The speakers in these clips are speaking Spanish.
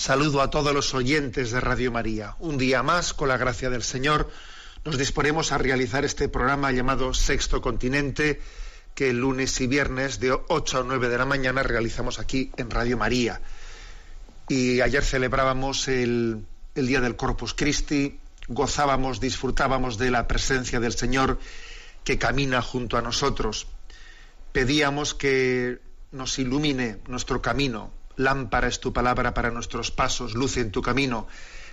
saludo a todos los oyentes de Radio María. Un día más, con la gracia del Señor, nos disponemos a realizar este programa llamado Sexto Continente, que lunes y viernes de 8 a 9 de la mañana realizamos aquí en Radio María. Y ayer celebrábamos el, el Día del Corpus Christi, gozábamos, disfrutábamos de la presencia del Señor que camina junto a nosotros. Pedíamos que nos ilumine nuestro camino, lámpara es tu palabra para nuestros pasos, luz en tu camino.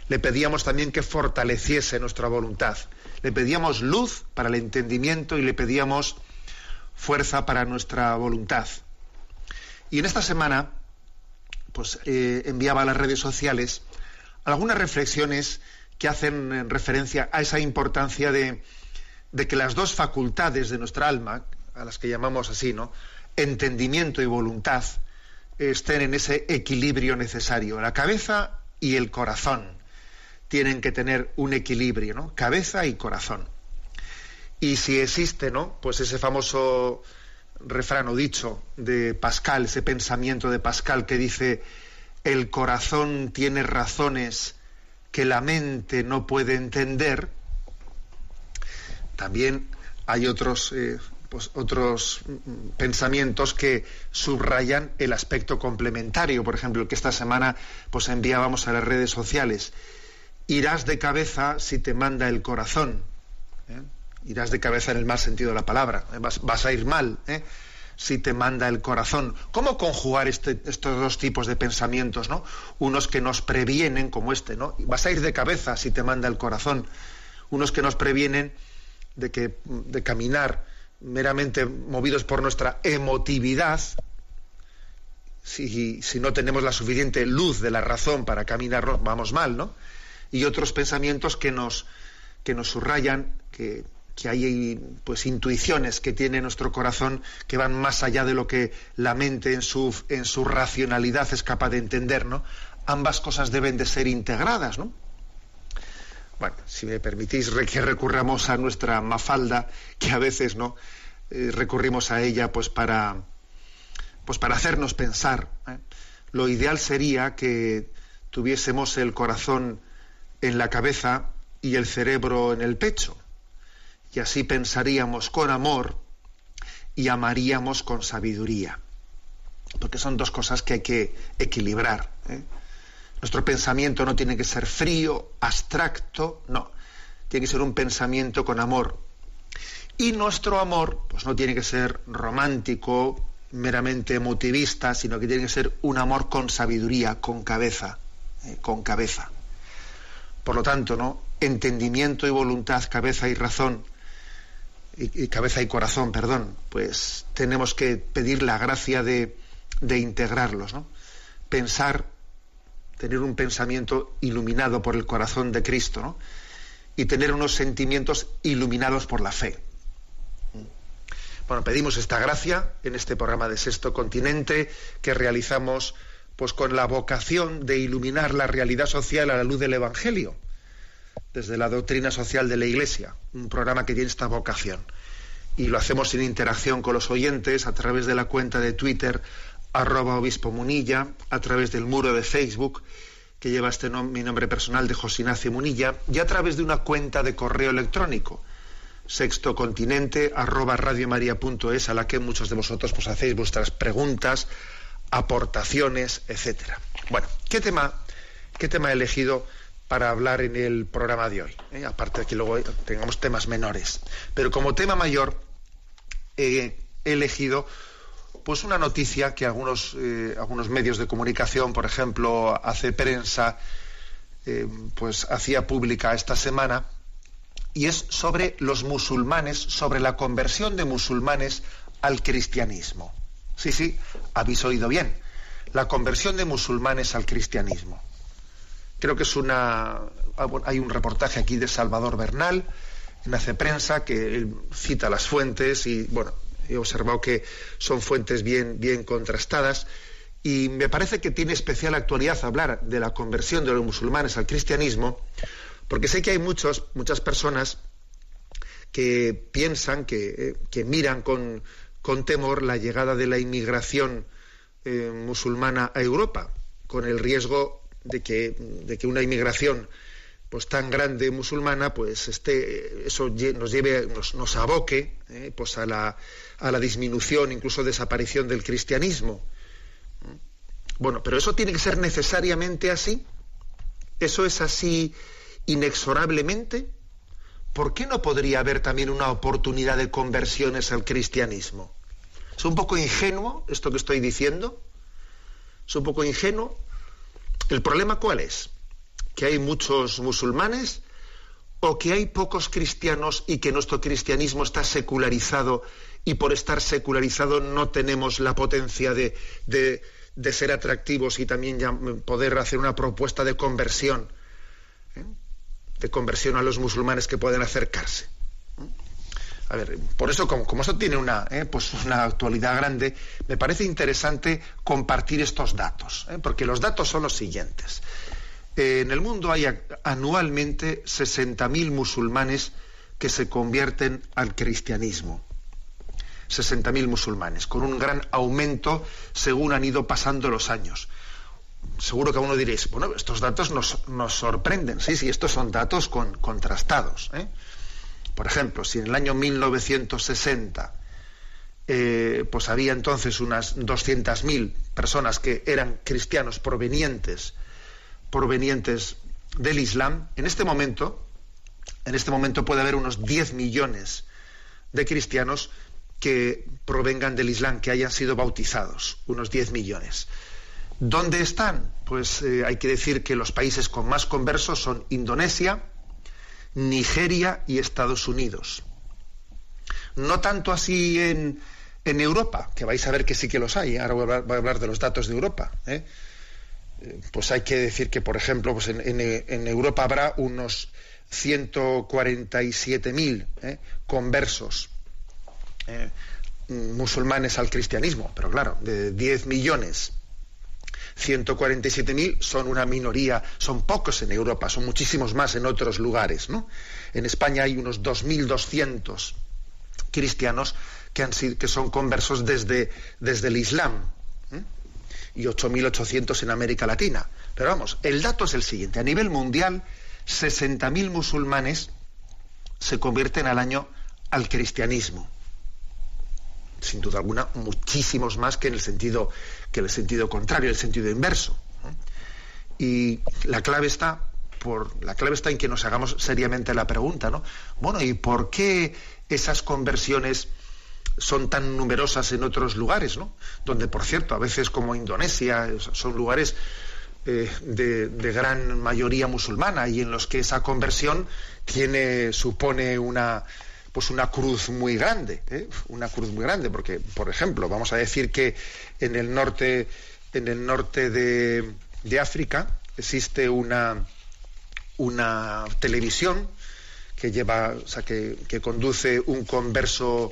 Le pedíamos también que fortaleciese nuestra voluntad. Le pedíamos luz para el entendimiento y le pedíamos fuerza para nuestra voluntad. Y en esta semana, pues eh, enviaba a las redes sociales algunas reflexiones que hacen referencia a esa importancia de, de que las dos facultades de nuestra alma, a las que llamamos así, ¿no? Entendimiento y voluntad, estén en ese equilibrio necesario. La cabeza y el corazón tienen que tener un equilibrio, ¿no? Cabeza y corazón. Y si existe, ¿no? Pues ese famoso refrán o dicho de Pascal, ese pensamiento de Pascal que dice el corazón tiene razones que la mente no puede entender, también hay otros, eh, pues, otros mm, pensamientos que subrayan el aspecto complementario. Por ejemplo, que esta semana pues, enviábamos a las redes sociales. Irás de cabeza si te manda el corazón. ¿eh? Irás de cabeza en el mal sentido de la palabra. ¿eh? Vas, vas, a ir mal ¿eh? si te manda el corazón. ¿Cómo conjugar este, estos dos tipos de pensamientos? ¿no? Unos que nos previenen, como este, ¿no? Vas a ir de cabeza si te manda el corazón. Unos que nos previenen de, que, de caminar meramente movidos por nuestra emotividad, si, no tenemos la suficiente luz de la razón para caminar, vamos mal, ¿no? Y otros pensamientos que nos, que nos subrayan, que, que hay pues intuiciones que tiene nuestro corazón que van más allá de lo que la mente en su, en su racionalidad es capaz de entender, ¿no? Ambas cosas deben de ser integradas, ¿no? Bueno, si me permitís que recurramos a nuestra mafalda, que a veces no eh, recurrimos a ella pues para pues para hacernos pensar. ¿eh? Lo ideal sería que tuviésemos el corazón en la cabeza y el cerebro en el pecho. Y así pensaríamos con amor y amaríamos con sabiduría. Porque son dos cosas que hay que equilibrar. ¿eh? Nuestro pensamiento no tiene que ser frío, abstracto, no. Tiene que ser un pensamiento con amor. Y nuestro amor, pues no tiene que ser romántico, meramente emotivista, sino que tiene que ser un amor con sabiduría, con cabeza, eh, con cabeza. Por lo tanto, ¿no? Entendimiento y voluntad, cabeza y razón, y, y cabeza y corazón, perdón, pues tenemos que pedir la gracia de, de integrarlos, ¿no? Pensar tener un pensamiento iluminado por el corazón de Cristo y tener unos sentimientos iluminados por la fe. Bueno, pedimos esta gracia en este programa de Sexto Continente que realizamos pues con la vocación de iluminar la realidad social a la luz del Evangelio, desde la doctrina social de la Iglesia, un programa que tiene esta vocación. Y lo hacemos en interacción con los oyentes a través de la cuenta de Twitter arroba obispo Munilla, a través del muro de Facebook, que lleva este mi nombre personal de José Ignacio Munilla, y a través de una cuenta de correo electrónico, sextocontinente arroba radiomaria.es, a la que muchos de vosotros pues, hacéis vuestras preguntas, aportaciones, etcétera. Bueno, ¿qué tema, qué tema he elegido para hablar en el programa de hoy. ¿eh? Aparte de que luego tengamos temas menores. Pero como tema mayor he elegido pues una noticia que algunos, eh, algunos medios de comunicación, por ejemplo, hace prensa, eh, pues hacía pública esta semana, y es sobre los musulmanes, sobre la conversión de musulmanes al cristianismo. Sí, sí, habéis oído bien. La conversión de musulmanes al cristianismo. Creo que es una. Ah, hay un reportaje aquí de Salvador Bernal en Hace Prensa que cita las fuentes y, bueno, he observado que son fuentes bien, bien contrastadas y me parece que tiene especial actualidad hablar de la conversión de los musulmanes al cristianismo, porque sé que hay muchos, muchas personas que piensan, que, eh, miran con, con, temor la llegada de la inmigración eh, musulmana a Europa, con el riesgo de que, de que una inmigración pues tan grande musulmana pues este eso nos lleve nos, aboque eh, pues a la, a la disminución incluso desaparición del cristianismo bueno pero eso tiene que ser necesariamente así eso es así inexorablemente ¿por qué no podría haber también una oportunidad de conversiones al cristianismo? ¿Es un poco ingenuo esto que estoy diciendo? ¿Es un poco ingenuo? ¿El problema cuál es? ¿Que hay muchos musulmanes o que hay pocos cristianos y que nuestro cristianismo está secularizado y por estar secularizado no tenemos la potencia de, de, ser atractivos y también poder hacer una propuesta de conversión, ¿eh? de conversión a los musulmanes que pueden acercarse? A ver, por eso, como, como eso tiene una, eh, pues una actualidad grande, me parece interesante compartir estos datos, eh, porque los datos son los siguientes. Eh, en el mundo hay anualmente 60.000 musulmanes que se convierten al cristianismo. 60.000 musulmanes, con un gran aumento según han ido pasando los años. Seguro que uno diréis, bueno, estos datos nos, nos sorprenden. Sí, sí, estos son datos con, contrastados. ¿eh? Por ejemplo, si en el año 1960 eh, pues había entonces unas 200.000 personas que eran cristianos provenientes, provenientes del Islam, en este momento, en este momento puede haber unos 10 millones de cristianos que provengan del Islam, que hayan sido bautizados, unos 10 millones. ¿Dónde están? Pues eh, hay que decir que los países con más conversos son Indonesia, Nigeria y Estados Unidos. No tanto así en, Europa, que vais a ver que sí que los hay. Ahora voy a, hablar, de los datos de Europa. ¿eh? Eh, pues hay que decir que, por ejemplo, pues en, Europa habrá unos 147.000 conversos musulmanes al cristianismo, pero claro, de 10 millones 147.000 son una minoría, son pocos en Europa, son muchísimos más en otros lugares. ¿no? En España hay unos 2.200 cristianos que, han sido, que son conversos desde, desde el Islam ¿eh? Y 8.800 en América Latina. Pero vamos, el dato es el siguiente. A nivel mundial, 60.000 musulmanes se convierten al año al cristianismo sin duda alguna, muchísimos más que en el sentido, que en el sentido contrario, el sentido inverso. Y la clave está por la clave está en que nos hagamos seriamente la pregunta, ¿no? Bueno, ¿y por qué esas conversiones son tan numerosas en otros lugares, ¿no? Donde, por cierto, a veces como Indonesia son lugares eh, de, de, gran mayoría musulmana y en los que esa conversión tiene supone una pues una cruz muy grande, ¿eh? una cruz muy grande, porque, por ejemplo, vamos a decir que en el norte, en el norte de, África existe una, una televisión que lleva, o sea, que, conduce un converso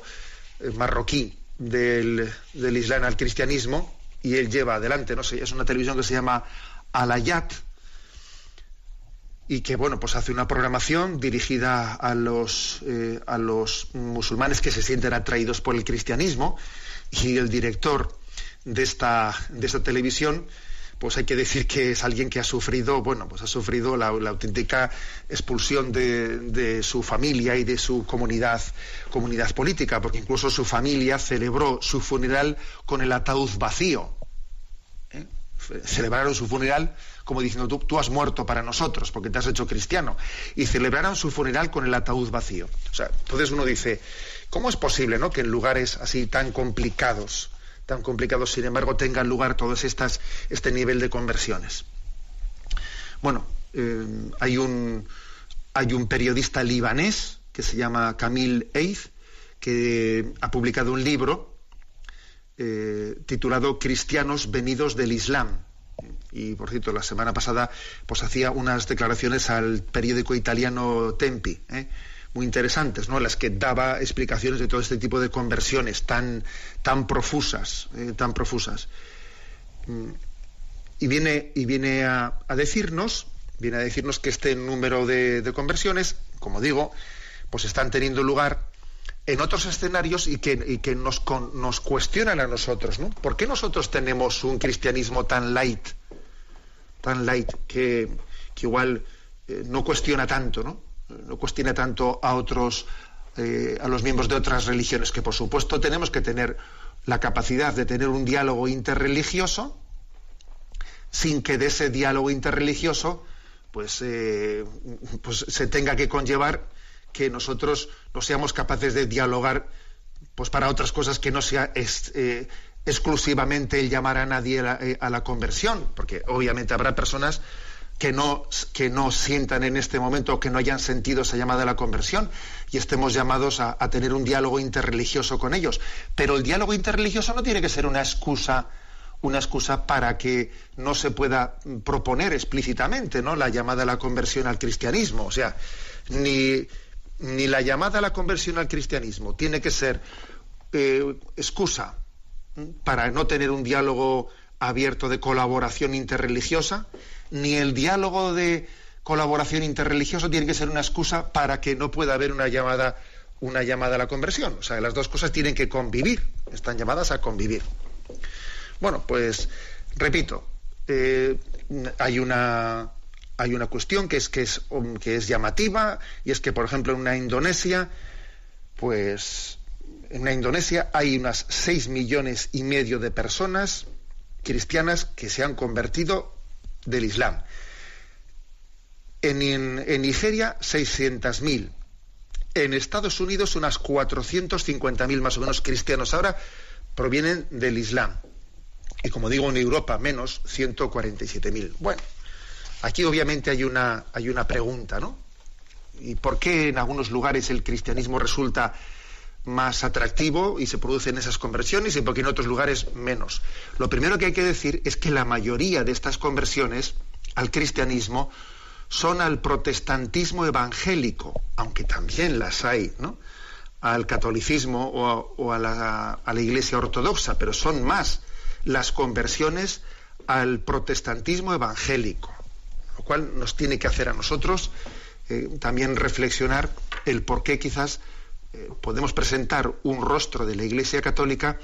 marroquí del, del Islam al cristianismo y él lleva adelante, no sé, es una televisión que se llama Alayat, y que bueno pues hace una programación dirigida a los eh, a los musulmanes que se sienten atraídos por el cristianismo y el director de esta de esta televisión pues hay que decir que es alguien que ha sufrido bueno pues ha sufrido la, auténtica expulsión de, su familia y de su comunidad comunidad política porque incluso su familia celebró su funeral con el ataúd vacío ¿eh? celebraron su funeral como diciendo tú, tú has muerto para nosotros porque te has hecho cristiano y celebraron su funeral con el ataúd vacío. O sea, entonces uno dice, ¿cómo es posible ¿no? que en lugares así tan complicados, tan complicados, sin embargo, tengan lugar todos estas, este nivel de conversiones? Bueno, eh, hay, un, hay un periodista libanés que se llama Camille Eith, que ha publicado un libro eh, titulado Cristianos venidos del Islam. Y por cierto, la semana pasada pues hacía unas declaraciones al periódico italiano Tempi, ¿eh? Muy interesantes, ¿no? Las que daba explicaciones de todo este tipo de conversiones tan, tan profusas, ¿eh? tan profusas. Mm, y viene, y viene a, decirnos, viene a decirnos que este número de, conversiones, como digo, pues están teniendo lugar en otros escenarios y que, que nos, nos, cuestionan a nosotros, ¿no? ¿Por qué nosotros tenemos un cristianismo tan light, tan light, que, igual eh, no cuestiona tanto, ¿no? No cuestiona tanto a otros, eh, a los miembros de otras religiones, que por supuesto tenemos que tener la capacidad de tener un diálogo interreligioso, sin que de ese diálogo interreligioso pues, eh, pues se tenga que conllevar que nosotros no seamos capaces de dialogar pues para otras cosas que no sea eh, exclusivamente el llamar a nadie a la, conversión, porque obviamente habrá personas que no, que no sientan en este momento que no hayan sentido esa llamada a la conversión y estemos llamados a, tener un diálogo interreligioso con ellos. Pero el diálogo interreligioso no tiene que ser una excusa una excusa para que no se pueda proponer explícitamente ¿no? la llamada a la conversión al cristianismo. O sea, ni, ni la llamada a la conversión al cristianismo tiene que ser eh, excusa para no tener un diálogo abierto de colaboración interreligiosa, ni el diálogo de colaboración interreligiosa tiene que ser una excusa para que no pueda haber una llamada, una llamada a la conversión. O sea, las dos cosas tienen que convivir, están llamadas a convivir. Bueno, pues repito, eh, hay una hay una cuestión que es, que es, que es llamativa y es que, por ejemplo, en una Indonesia, pues en una Indonesia hay unas 6 millones y medio de personas cristianas que se han convertido del Islam. En, en, Nigeria, 600.000. En Estados Unidos, unas 450.000 más o menos cristianos ahora provienen del Islam. Y como digo, en Europa, menos 147.000. Bueno, Aquí obviamente hay una, hay una pregunta, ¿no? ¿Y por qué en algunos lugares el cristianismo resulta más atractivo y se producen esas conversiones y por qué en otros lugares menos? Lo primero que hay que decir es que la mayoría de estas conversiones al cristianismo son al protestantismo evangélico, aunque también las hay, ¿no? al catolicismo o, a, la, a, la, iglesia ortodoxa, pero son más las conversiones al protestantismo evangélico lo cual nos tiene que hacer a nosotros eh, también reflexionar el por qué quizás eh, podemos presentar un rostro de la Iglesia Católica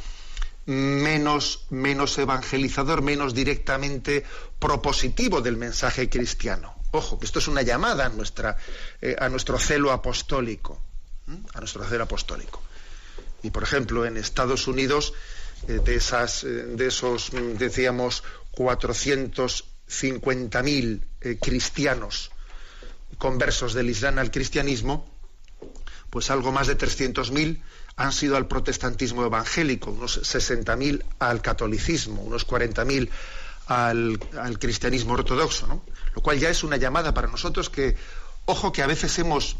menos, menos evangelizador, menos directamente propositivo del mensaje cristiano. Ojo, que esto es una llamada a, nuestra, eh, a nuestro celo apostólico, a nuestro celo apostólico. Y por ejemplo, en Estados Unidos, de, esas, de esos, decíamos, 400 50.000 eh, cristianos conversos del Islam al cristianismo, pues algo más de 300.000 han sido al protestantismo evangélico, unos 60.000 al catolicismo, unos 40.000 al, al cristianismo ortodoxo, ¿no? Lo cual ya es una llamada para nosotros que, ojo que a veces hemos,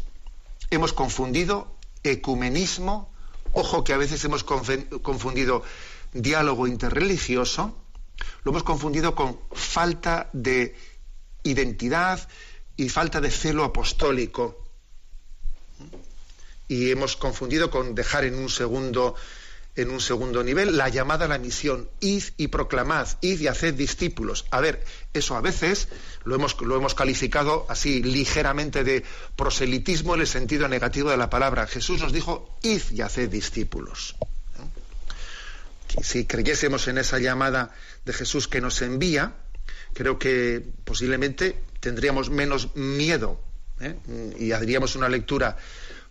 hemos confundido ecumenismo, ojo que a veces hemos confundido diálogo interreligioso, lo hemos confundido con falta de identidad y falta de celo apostólico. Y hemos confundido con dejar en un segundo en un segundo nivel la llamada a la misión, id y proclamad, id y haced discípulos. A ver, eso a veces lo hemos, lo hemos calificado así ligeramente de proselitismo en el sentido negativo de la palabra. Jesús nos dijo, id y haced discípulos si creyésemos en esa llamada de Jesús que nos envía, creo que posiblemente tendríamos menos miedo ¿eh? y haríamos una lectura,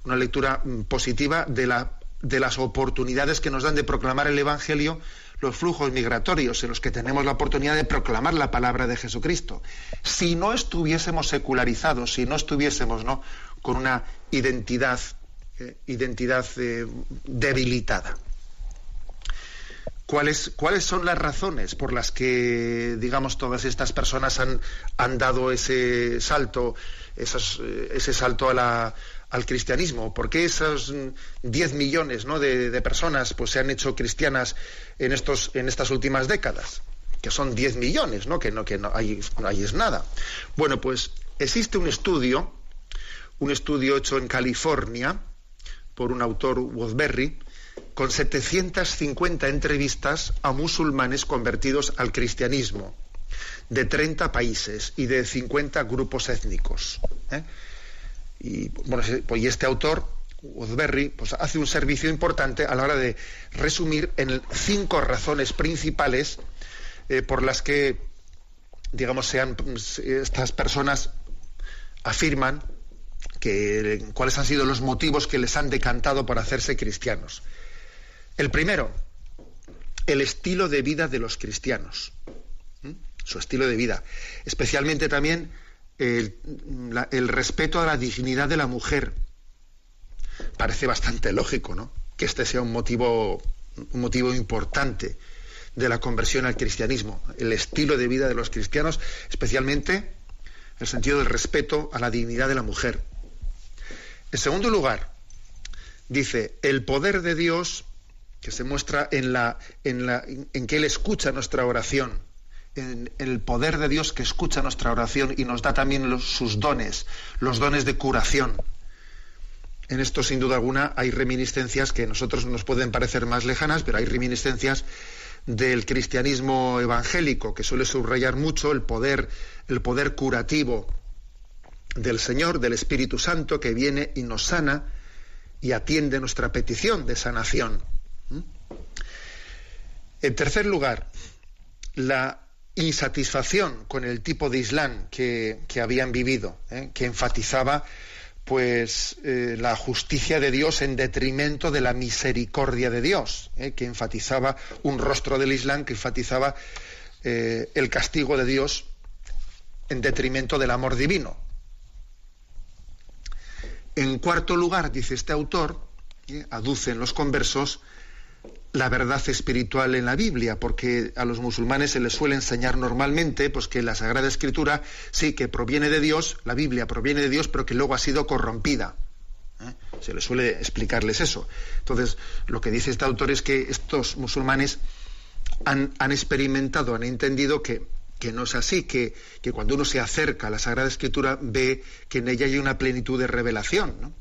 una lectura positiva de la de las oportunidades que nos dan de proclamar el Evangelio los flujos migratorios en los que tenemos la oportunidad de proclamar la palabra de Jesucristo. Si no estuviésemos secularizados, si no estuviésemos ¿no? con una identidad, eh, identidad eh, debilitada. ¿Cuáles, ¿Cuáles son las razones por las que, digamos, todas estas personas han, han dado ese salto, eh, ese salto a la, al cristianismo? ¿Por qué esos 10 millones ¿no? de, personas pues, se han hecho cristianas en, estos, en estas últimas décadas? Que son 10 millones, ¿no? que no, que no, hay, es nada. Bueno, pues existe un estudio, un estudio hecho en California por un autor, Woodberry, con 750 entrevistas a musulmanes convertidos al cristianismo de 30 países y de 50 grupos étnicos. ¿eh? Y, bueno, pues, este autor, Woodberry, pues hace un servicio importante a la hora de resumir en cinco razones principales eh, por las que, digamos, sean estas personas afirman que cuáles han sido los motivos que les han decantado por hacerse cristianos. El primero, el estilo de vida de los cristianos, su estilo de vida, especialmente también el, respeto a la dignidad de la mujer. Parece bastante lógico, ¿no? Que este sea un motivo, un motivo importante de la conversión al cristianismo, el estilo de vida de los cristianos, especialmente el sentido del respeto a la dignidad de la mujer. En segundo lugar, dice, el poder de Dios que se muestra en, la, en, que Él escucha nuestra oración en, el poder de Dios que escucha nuestra oración y nos da también sus dones, los dones de curación. En esto, sin duda alguna, hay reminiscencias que a nosotros nos pueden parecer más lejanas, pero hay reminiscencias del cristianismo evangélico, que suele subrayar mucho el poder, el poder curativo del Señor, del Espíritu Santo, que viene y nos sana y atiende nuestra petición de sanación. ¿Mm? En tercer lugar, la insatisfacción con el tipo de Islam que, habían vivido, ¿eh? que enfatizaba pues eh, la justicia de Dios en detrimento de la misericordia de Dios, ¿eh? que enfatizaba un rostro del Islam que enfatizaba el castigo de Dios en detrimento del amor divino. En cuarto lugar, dice este autor, aducen los conversos la verdad espiritual en la Biblia, porque a los musulmanes se les suele enseñar normalmente pues que la Sagrada Escritura sí que proviene de Dios, la Biblia proviene de Dios, pero que luego ha sido corrompida. ¿eh? Se les suele explicarles eso. Entonces, lo que dice este autor es que estos musulmanes han, experimentado, han entendido que, no es así, que, cuando uno se acerca a la Sagrada Escritura ve que en ella hay una plenitud de revelación.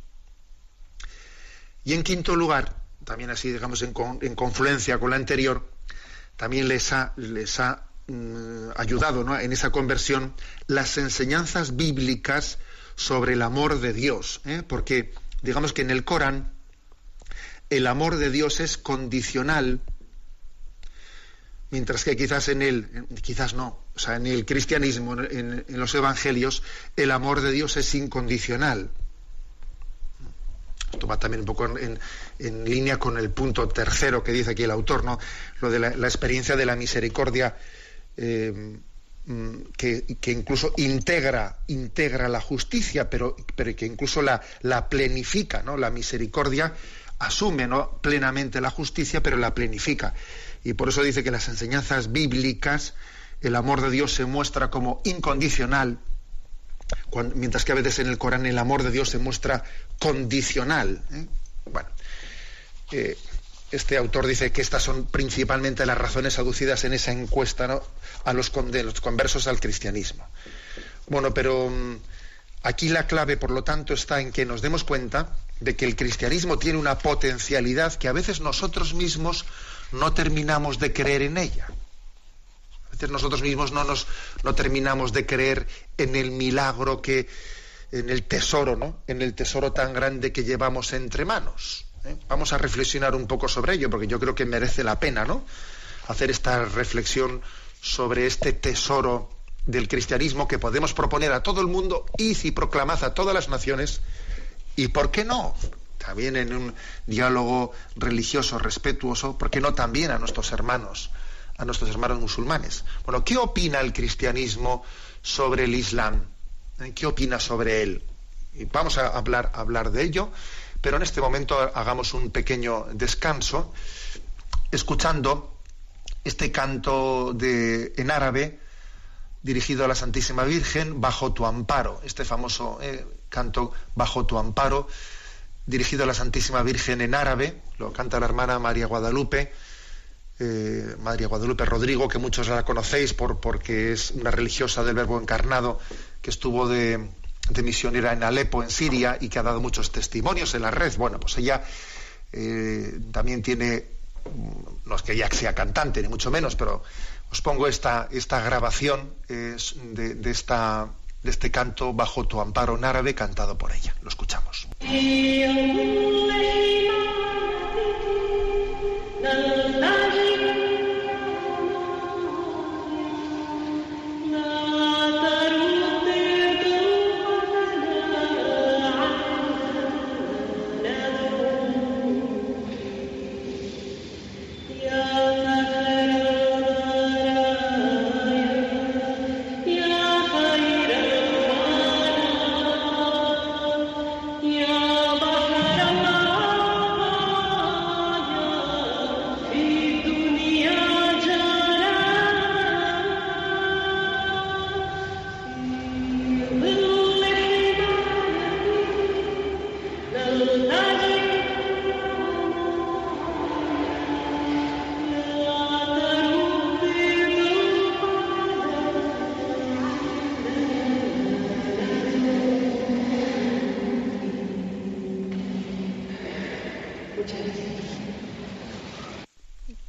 Y en quinto lugar, también así, digamos, en, confluencia con la anterior, también les ha, les ha mm, ayudado en esa conversión las enseñanzas bíblicas sobre el amor de Dios, ¿eh? porque digamos que en el Corán el amor de Dios es condicional, mientras que quizás en el, quizás no, o sea, en el cristianismo, en los evangelios, el amor de Dios es incondicional. Esto va también un poco en, línea con el punto tercero que dice aquí el autor, ¿no? Lo de la, experiencia de la misericordia eh, mm, que, incluso integra, integra la justicia, pero, pero que incluso la, la plenifica, ¿no? La misericordia asume ¿no? plenamente la justicia, pero la plenifica. Y por eso dice que las enseñanzas bíblicas, el amor de Dios se muestra como incondicional, mientras que a veces en el Corán el amor de Dios se muestra condicional. ¿eh? Bueno, eh, este autor dice que estas son principalmente las razones aducidas en esa encuesta a los, los conversos al cristianismo. Bueno, pero mm, aquí la clave, por lo tanto, está en que nos demos cuenta de que el cristianismo tiene una potencialidad que a veces nosotros mismos no terminamos de creer en ella nosotros mismos no nos no terminamos de creer en el milagro que en el tesoro, ¿no? En el tesoro tan grande que llevamos entre manos. ¿eh? Vamos a reflexionar un poco sobre ello, porque yo creo que merece la pena, ¿no? Hacer esta reflexión sobre este tesoro del cristianismo que podemos proponer a todo el mundo y si proclamad a todas las naciones. ¿Y por qué no? también en un diálogo religioso, respetuoso, ¿por qué no también a nuestros hermanos, a nuestros hermanos musulmanes? Bueno, ¿qué opina el cristianismo sobre el Islam? ¿Eh? ¿Qué opina sobre él? Y vamos a hablar, hablar de ello, pero en este momento hagamos un pequeño descanso escuchando este canto de, en árabe dirigido a la Santísima Virgen, Bajo tu amparo, este famoso eh, canto Bajo tu amparo, dirigido a la Santísima Virgen en árabe, lo canta la hermana María Guadalupe, eh, María Guadalupe Rodrigo, que muchos la conocéis por, porque es una religiosa del Verbo encarnado que estuvo de, misionera en Alepo, en Siria, y que ha dado muchos testimonios en la red. Bueno, pues ella eh, también tiene, no es que ella sea cantante, ni mucho menos, pero os pongo esta, grabación de, de, de este canto bajo tu amparo en árabe cantado por ella. Lo escuchamos.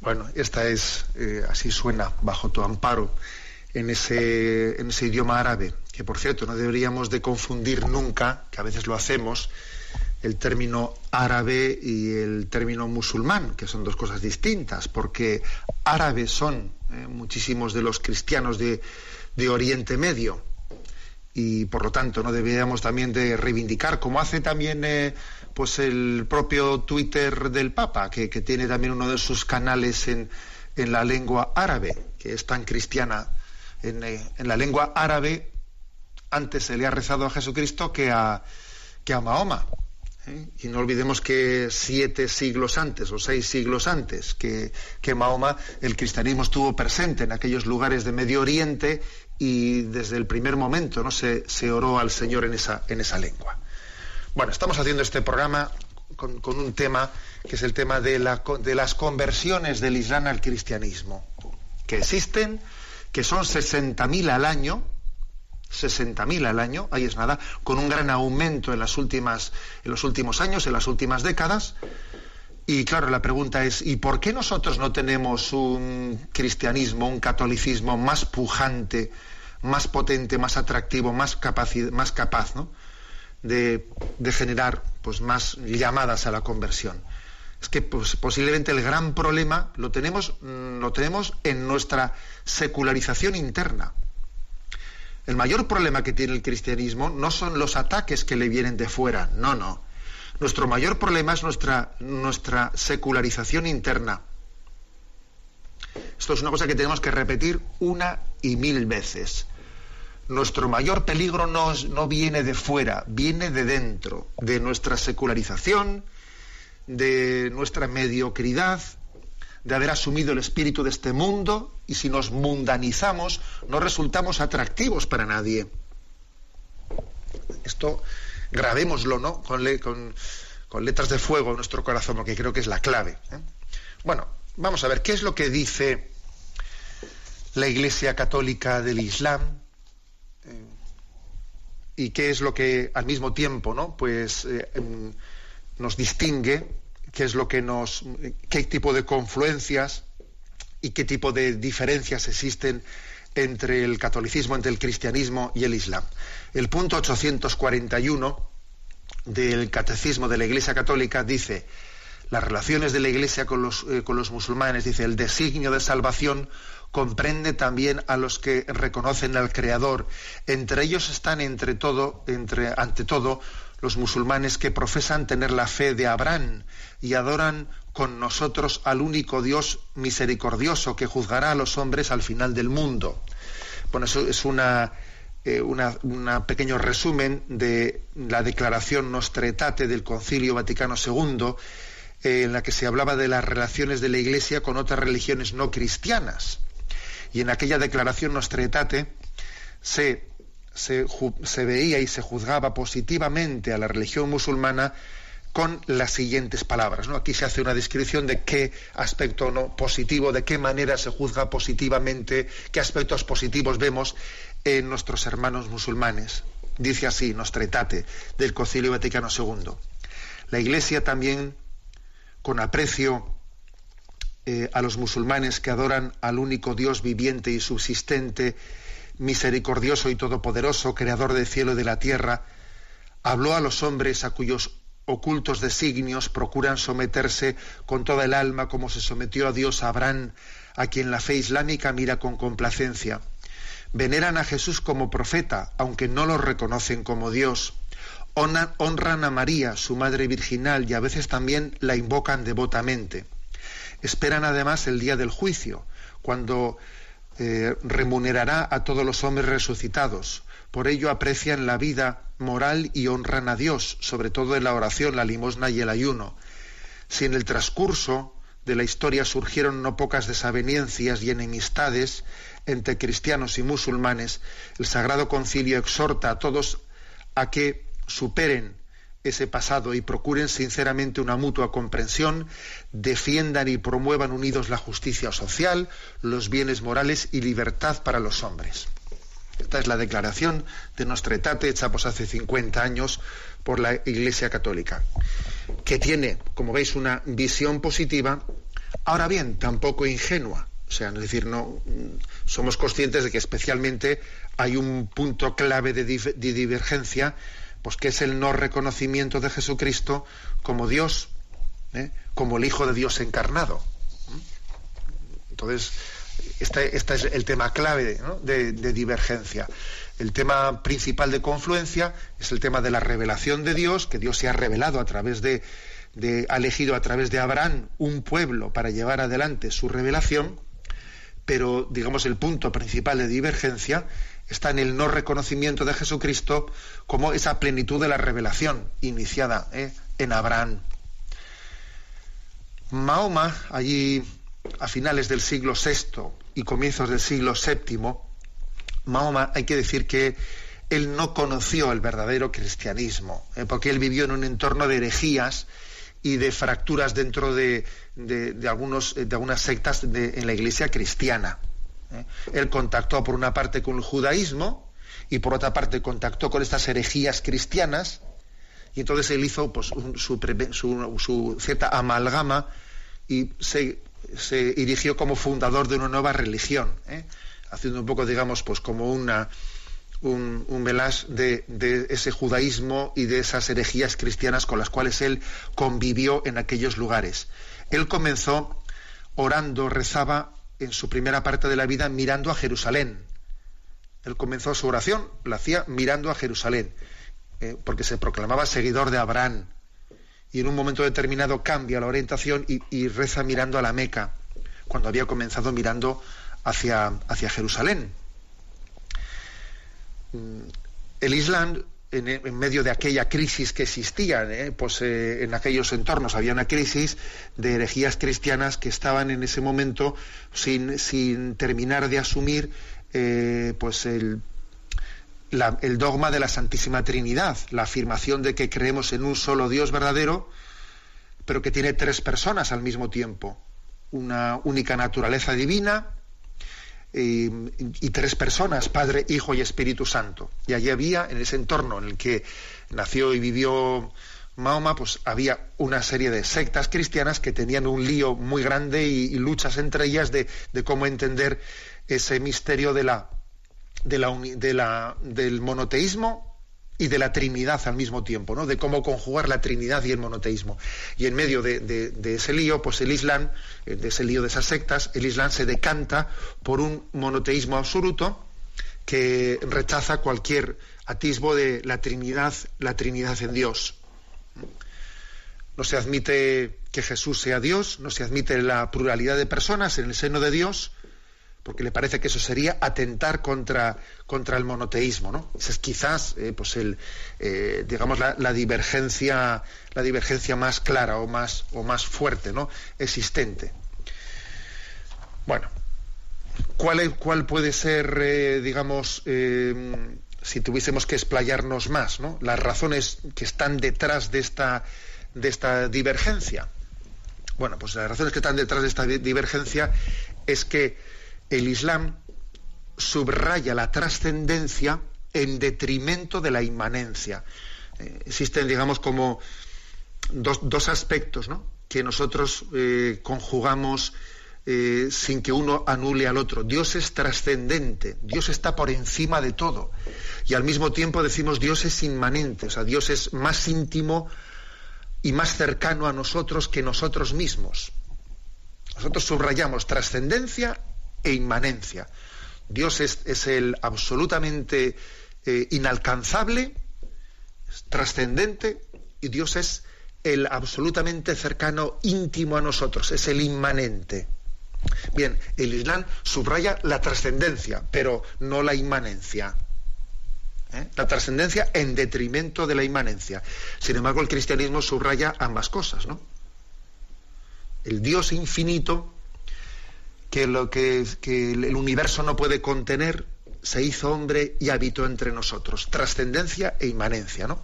Bueno, esta es, eh, así suena, bajo tu amparo, en ese, en ese idioma árabe, que por cierto no deberíamos de confundir nunca, que a veces lo hacemos, el término árabe y el término musulmán, que son dos cosas distintas, porque árabes son eh, muchísimos de los cristianos de, de Oriente Medio, y por lo tanto no deberíamos también de reivindicar, como hace también eh, pues el propio Twitter del Papa, que, tiene también uno de sus canales en, en, la lengua árabe, que es tan cristiana. En, eh, la lengua árabe antes se le ha rezado a Jesucristo que a, que a Mahoma. ¿eh? Y no olvidemos que siete siglos antes o seis siglos antes que, que Mahoma, el cristianismo estuvo presente en aquellos lugares de Medio Oriente y desde el primer momento no se, se oró al Señor en esa, en esa lengua. Bueno, estamos haciendo este programa con, con un tema que es el tema de, la, de, las conversiones del Islam al cristianismo, que existen, que son 60.000 al año, 60.000 al año, ahí es nada, con un gran aumento en, las últimas, en los últimos años, en las últimas décadas. Y claro, la pregunta es, ¿y por qué nosotros no tenemos un cristianismo, un catolicismo más pujante, más potente, más atractivo, más, más capaz ¿no? De, generar pues, más llamadas a la conversión? Es que pues, posiblemente el gran problema lo tenemos, mm, lo tenemos en nuestra secularización interna. El mayor problema que tiene el cristianismo no son los ataques que le vienen de fuera, no, no nuestro mayor problema es nuestra, nuestra secularización interna. Esto es una cosa que tenemos que repetir una y mil veces. Nuestro mayor peligro no, no viene de fuera, viene de dentro, de nuestra secularización, de nuestra mediocridad, de haber asumido el espíritu de este mundo y si nos mundanizamos no resultamos atractivos para nadie. Esto grabémoslo, ¿no? Con, con, letras de fuego en nuestro corazón, porque creo que es la clave. ¿eh? Bueno, vamos a ver, ¿qué es lo que dice la Iglesia Católica del Islam? Y qué es lo que al mismo tiempo, ¿no? Pues eh, em, nos distingue, qué es lo que nos, qué tipo de confluencias y qué tipo de diferencias existen entre el catolicismo, entre el cristianismo y el islam. El punto 841 del Catecismo de la Iglesia Católica dice, las relaciones de la Iglesia con los, eh, con los musulmanes, dice, el designio de salvación comprende también a los que reconocen al Creador. Entre ellos están entre todo, entre, ante todo los musulmanes que profesan tener la fe de Abraham y adoran con nosotros al único Dios misericordioso que juzgará a los hombres al final del mundo. Bueno, eso es una, eh, pequeño resumen de la declaración Nostretate del Concilio Vaticano II, eh, en la que se hablaba de las relaciones de la Iglesia con otras religiones no cristianas. Y en aquella declaración Nostretate se veía y se juzgaba positivamente a la religión musulmana con las siguientes palabras. Aquí se hace una descripción de qué aspecto no positivo, de qué manera se juzga positivamente, qué aspectos positivos vemos en nuestros hermanos musulmanes. Dice así Nostretate del Concilio Vaticano II. La Iglesia también, con aprecio eh, a los musulmanes que adoran al único Dios viviente y subsistente, misericordioso y todopoderoso, creador del cielo y de la tierra, habló a los hombres a cuyos ocultos designios procuran someterse con toda el alma como se sometió a Dios a Abraham, a quien la fe islámica mira con complacencia. Veneran a Jesús como profeta, aunque no lo reconocen como Dios. Honran a María, su madre virginal, y a veces también la invocan devotamente. Esperan además el día del juicio, cuando eh, remunerará a todos los hombres resucitados. Por ello aprecian la vida moral y honran a Dios, sobre todo en la oración, la limosna y el ayuno. Si en el transcurso de la historia surgieron no pocas desavenencias y enemistades entre cristianos y musulmanes, el Sagrado Concilio exhorta a todos a que superen ese pasado y procuren sinceramente una mutua comprensión, defiendan y promuevan unidos la justicia social, los bienes morales y libertad para los hombres. Esta es la declaración de Nostretate hecha pues hace 50 años por la Iglesia Católica, que tiene, como veis, una visión positiva, ahora bien, tampoco ingenua. O sea, es decir, no somos conscientes de que especialmente hay un punto clave de, de divergencia pues que es el no reconocimiento de Jesucristo como Dios, ¿eh? como el Hijo de Dios encarnado. Entonces, este, este, es el tema clave de, divergencia. El tema principal de confluencia es el tema de la revelación de Dios, que Dios se ha revelado a través de, de, ha elegido a través de Abraham un pueblo para llevar adelante su revelación, pero digamos el punto principal de divergencia está en el no reconocimiento de Jesucristo como esa plenitud de la revelación iniciada ¿eh? en Abraham. Mahoma, allí a finales del siglo VI y comienzos del siglo VII, Mahoma hay que decir que él no conoció el verdadero cristianismo, ¿eh? porque él vivió en un entorno de herejías y de fracturas dentro de, algunas sectas en la iglesia cristiana. ¿Eh? Él contactó por una parte con el judaísmo y por otra parte contactó con estas herejías cristianas y entonces él hizo pues, su, cierta amalgama y se, se, erigió como fundador de una nueva religión, ¿eh? haciendo un poco, digamos, pues como una, un, un de, de, ese judaísmo y de esas herejías cristianas con las cuales él convivió en aquellos lugares. Él comenzó orando, rezaba en su primera parte de la vida mirando a Jerusalén. Él comenzó su oración, la hacía mirando a Jerusalén, eh, porque se proclamaba seguidor de Abraham. Y en un momento determinado cambia la orientación y, reza mirando a la Meca, cuando había comenzado mirando hacia, hacia Jerusalén. Mm, el Islam en, medio de aquella crisis que existía, ¿eh? pues eh, en aquellos entornos había una crisis de herejías cristianas que estaban en ese momento sin, sin terminar de asumir eh, pues el, el dogma de la Santísima Trinidad, la afirmación de que creemos en un solo Dios verdadero, pero que tiene tres personas al mismo tiempo, una única naturaleza divina, y tres personas, Padre, Hijo y Espíritu Santo. Y allí había, en ese entorno en el que nació y vivió Mahoma, pues había una serie de sectas cristianas que tenían un lío muy grande y, luchas entre ellas de, de, cómo entender ese misterio de la, de la, de la, del monoteísmo y de la Trinidad al mismo tiempo, ¿no? de cómo conjugar la Trinidad y el monoteísmo. Y en medio de, ese lío, pues el Islam, eh, de ese lío de esas sectas, el Islam se decanta por un monoteísmo absoluto que rechaza cualquier atisbo de la Trinidad, la Trinidad en Dios. No se admite que Jesús sea Dios, no se admite la pluralidad de personas en el seno de Dios, porque le parece que eso sería atentar contra, contra el monoteísmo, ¿no? Esa es quizás, eh, pues el, eh, digamos, la, divergencia, la divergencia más clara o más, o más fuerte, ¿no? Existente. Bueno, ¿cuál, cuál puede ser, eh, digamos, si tuviésemos que explayarnos más, ¿no? Las razones que están detrás de esta, de esta divergencia. Bueno, pues las razones que están detrás de esta divergencia es que el Islam subraya la trascendencia en detrimento de la inmanencia. Eh, existen, digamos, como dos, aspectos ¿no? que nosotros eh, conjugamos eh, sin que uno anule al otro. Dios es trascendente, Dios está por encima de todo. Y al mismo tiempo decimos Dios es inmanente, o sea, Dios es más íntimo y más cercano a nosotros que nosotros mismos. Nosotros subrayamos trascendencia e inmanencia. Dios es, el absolutamente eh, inalcanzable, trascendente, y Dios es el absolutamente cercano, íntimo a nosotros, es el inmanente. Bien, el Islam subraya la trascendencia, pero no la inmanencia. ¿Eh? La trascendencia en detrimento de la inmanencia. Sin embargo, el cristianismo subraya ambas cosas, ¿no? El Dios infinito que lo que, el universo no puede contener, se hizo hombre y habitó entre nosotros. Trascendencia e inmanencia, ¿no?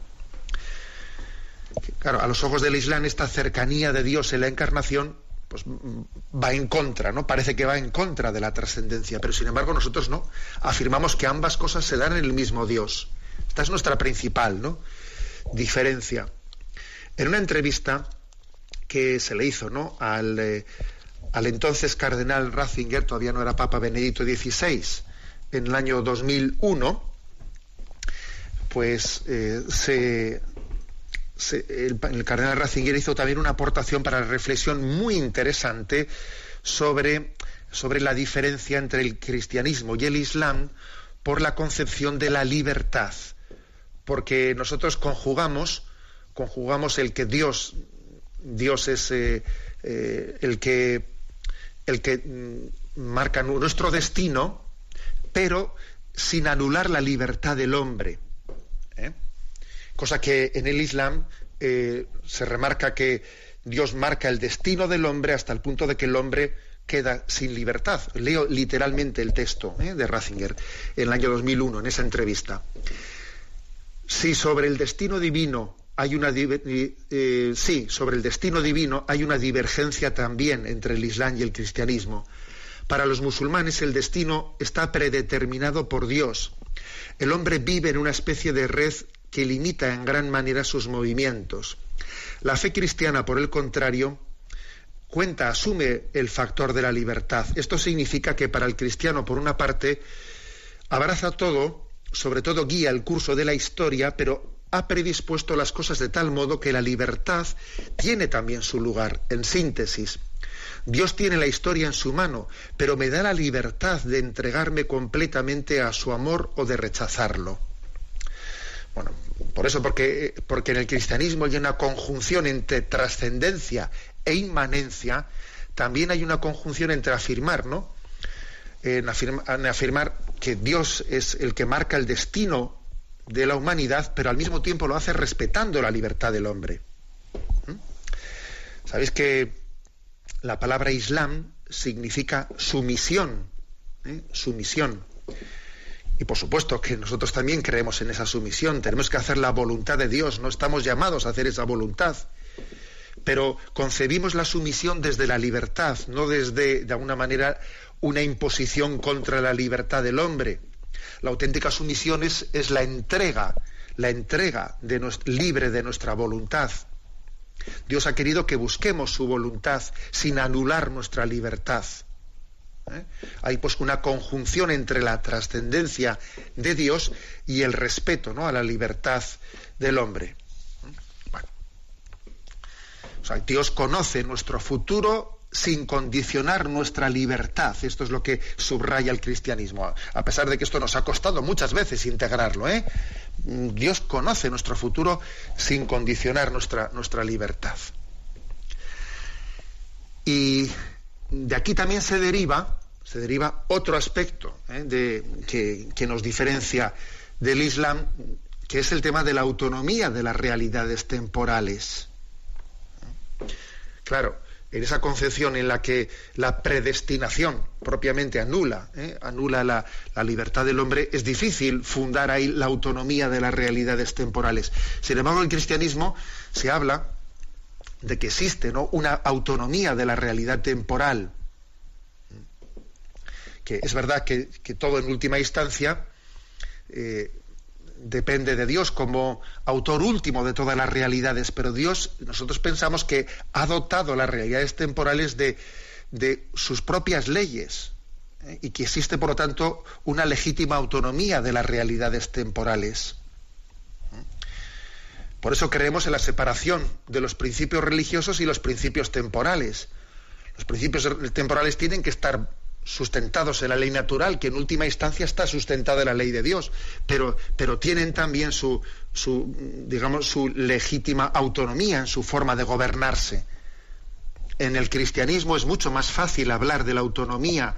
Claro, a los ojos del Islam esta cercanía de Dios en la encarnación pues va en contra, ¿no? Parece que va en contra de la trascendencia, pero sin embargo nosotros no. Afirmamos que ambas cosas se dan en el mismo Dios. Esta es nuestra principal, ¿no? diferencia. En una entrevista que se le hizo, ¿no? al eh, al entonces cardenal Ratzinger, todavía no era Papa Benedicto XVI, en el año 2001, pues eh, el, cardenal Ratzinger hizo también una aportación para la reflexión muy interesante sobre, sobre la diferencia entre el cristianismo y el islam por la concepción de la libertad. Porque nosotros conjugamos, conjugamos el que Dios, Dios es eh, eh, el que el que mm, marca nuestro destino, pero sin anular la libertad del hombre. ¿eh? Cosa que en el Islam eh, se remarca que Dios marca el destino del hombre hasta el punto de que el hombre queda sin libertad. Leo literalmente el texto ¿eh? de Ratzinger en el año 2001, en esa entrevista. Si sobre el destino divino hay una eh, sí, sobre el destino divino hay una divergencia también entre el Islam y el cristianismo. Para los musulmanes el destino está predeterminado por Dios. El hombre vive en una especie de red que limita en gran manera sus movimientos. La fe cristiana, por el contrario, cuenta, asume el factor de la libertad. Esto significa que para el cristiano, por una parte, abraza todo, sobre todo guía el curso de la historia, pero ha predispuesto las cosas de tal modo que la libertad tiene también su lugar. En síntesis, Dios tiene la historia en su mano, pero me da la libertad de entregarme completamente a su amor o de rechazarlo. Bueno, por eso, porque, porque en el cristianismo hay una conjunción entre trascendencia e inmanencia, también hay una conjunción entre afirmar, ¿no? en afirmar que Dios es el que marca el destino de la humanidad, pero al mismo tiempo lo hace respetando la libertad del hombre. ¿Mm? Sabéis que la palabra Islam significa sumisión, ¿eh? sumisión. Y por supuesto que nosotros también creemos en esa sumisión, tenemos que hacer la voluntad de Dios, no estamos llamados a hacer esa voluntad. Pero concebimos la sumisión desde la libertad, no desde, de alguna manera, una imposición contra la libertad del hombre. La auténtica sumisión es, la entrega, la entrega de libre de nuestra voluntad. Dios ha querido que busquemos su voluntad sin anular nuestra libertad. ¿Eh? Hay pues una conjunción entre la trascendencia de Dios y el respeto ¿no? a la libertad del hombre. ¿Eh? Dios conoce nuestro futuro sin condicionar nuestra libertad. Esto es lo que subraya el cristianismo, a pesar de que esto nos ha costado muchas veces integrarlo. ¿eh? Dios conoce nuestro futuro sin condicionar nuestra, nuestra libertad. Y de aquí también se deriva, se deriva otro aspecto ¿eh? de, que, nos diferencia del Islam, que es el tema de la autonomía de las realidades temporales. Claro, en esa concepción en la que la predestinación propiamente anula, ¿eh? anula la, libertad del hombre, es difícil fundar ahí la autonomía de las realidades temporales. Sin embargo, en el cristianismo se habla de que existe ¿no? una autonomía de la realidad temporal, que es verdad que, todo en última instancia eh, depende de Dios como autor último de todas las realidades, pero Dios, nosotros pensamos que ha dotado las realidades temporales de, de sus propias leyes ¿eh? y que existe, por lo tanto, una legítima autonomía de las realidades temporales. Por eso creemos en la separación de los principios religiosos y los principios temporales. Los principios temporales tienen que estar sustentados en la ley natural, que en última instancia está sustentada en la ley de Dios, pero, pero tienen también su, su, digamos, su legítima autonomía en su forma de gobernarse. En el cristianismo es mucho más fácil hablar de la autonomía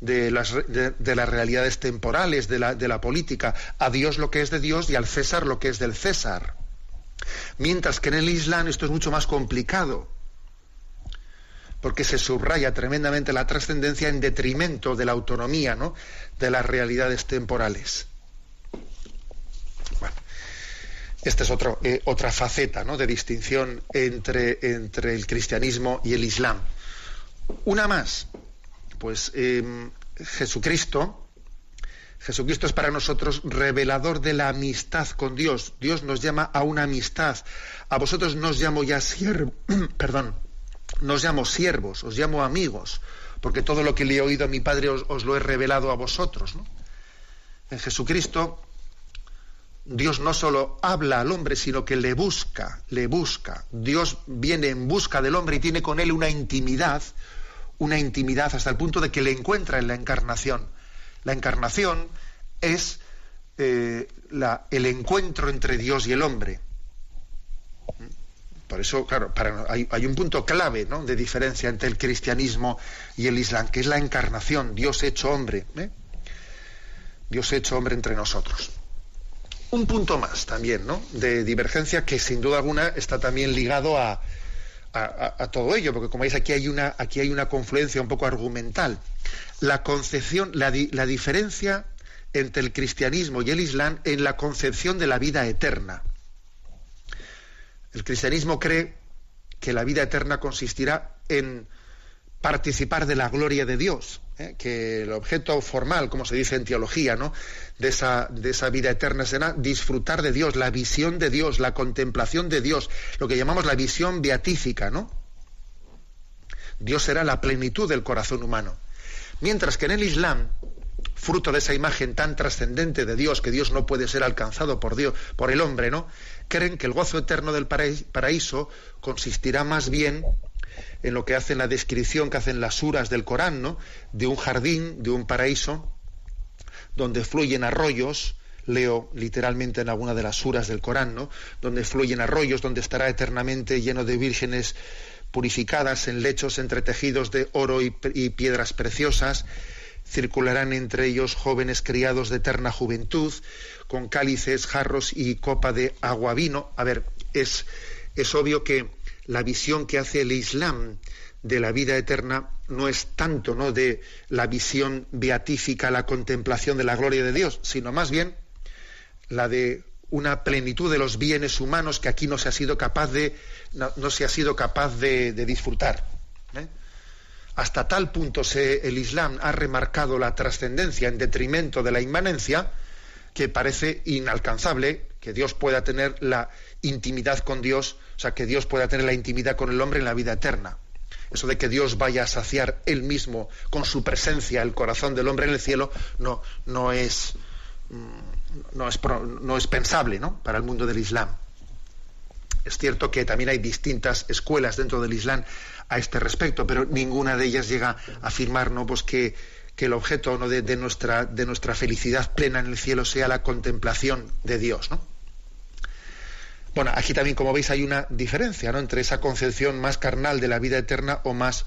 de las, de, las realidades temporales, de la, de la política, a Dios lo que es de Dios y al César lo que es del César. Mientras que en el Islam esto es mucho más complicado, porque se subraya tremendamente la trascendencia en detrimento de la autonomía ¿no? de las realidades temporales. Bueno, esta es eh, otra faceta ¿no? de distinción entre, entre, el cristianismo y el Islam. Una más, pues em, Jesucristo, Jesucristo es para nosotros revelador de la amistad con Dios. Dios nos llama a una amistad. A vosotros nos llamo ya siervo, perdón, nos llamo siervos, os llamo amigos, porque todo lo que le he oído a mi Padre os, lo he revelado a vosotros. En Jesucristo, Dios no solo habla al hombre, sino que le busca, le busca. Dios viene en busca del hombre y tiene con él una intimidad, una intimidad hasta el punto de que le encuentra en la encarnación. La encarnación es eh, el encuentro entre Dios y el hombre. Por eso, claro, hay, un punto clave ¿no? de diferencia entre el cristianismo y el islam, que es la encarnación, Dios hecho hombre. ¿eh? Dios hecho hombre entre nosotros. Un punto más también. De divergencia que sin duda alguna está también ligado a, todo ello, porque como veis aquí hay una, aquí hay una confluencia un poco argumental. La concepción, la diferencia entre el cristianismo y el islam en la concepción de la vida eterna. El cristianismo cree que la vida eterna consistirá en participar de la gloria de Dios, ¿eh? que el objeto formal, como se dice en teología, ¿no? de, esa, de esa vida eterna será disfrutar de Dios, la visión de Dios, la contemplación de Dios, lo que llamamos la visión beatífica, ¿no? Dios será la plenitud del corazón humano. Mientras que en el Islam, fruto de esa imagen tan trascendente de Dios, que Dios no puede ser alcanzado por Dios, por el hombre, ¿no? Creen que el gozo eterno del paraíso consistirá más bien en lo que hacen la descripción que hacen las suras del Corán, ¿no? De un jardín, de un paraíso, donde fluyen arroyos, leo literalmente en alguna de las suras del Corán, ¿no? Donde fluyen arroyos, donde estará eternamente lleno de vírgenes purificadas en lechos entretejidos de oro y, y piedras preciosas, circularán entre ellos jóvenes criados de eterna juventud, con cálices, jarros y copa de agua vino. A ver, es, es obvio que la visión que hace el Islam de la vida eterna no es tanto ¿no? de la visión beatífica, la contemplación de la gloria de Dios, sino más bien la de una plenitud de los bienes humanos que aquí no se ha sido capaz de, no, se ha sido capaz de, disfrutar. ¿eh? Hasta tal punto se, el Islam ha remarcado la trascendencia en detrimento de la inmanencia que parece inalcanzable que Dios pueda tener la intimidad con Dios, o sea, que Dios pueda tener la intimidad con el hombre en la vida eterna. Eso de que Dios vaya a saciar él mismo con su presencia el corazón del hombre en el cielo no, no, es, mm, no, es, no es pensable ¿no? para el mundo del Islam. Es cierto que también hay distintas escuelas dentro del Islam a este respecto, pero ninguna de ellas llega a afirmar pues que, el objeto ¿no? de, nuestra, de nuestra felicidad plena en el cielo sea la contemplación de Dios. ¿no? Bueno, aquí también, como veis, hay una diferencia ¿no? entre esa concepción más carnal de la vida eterna o más,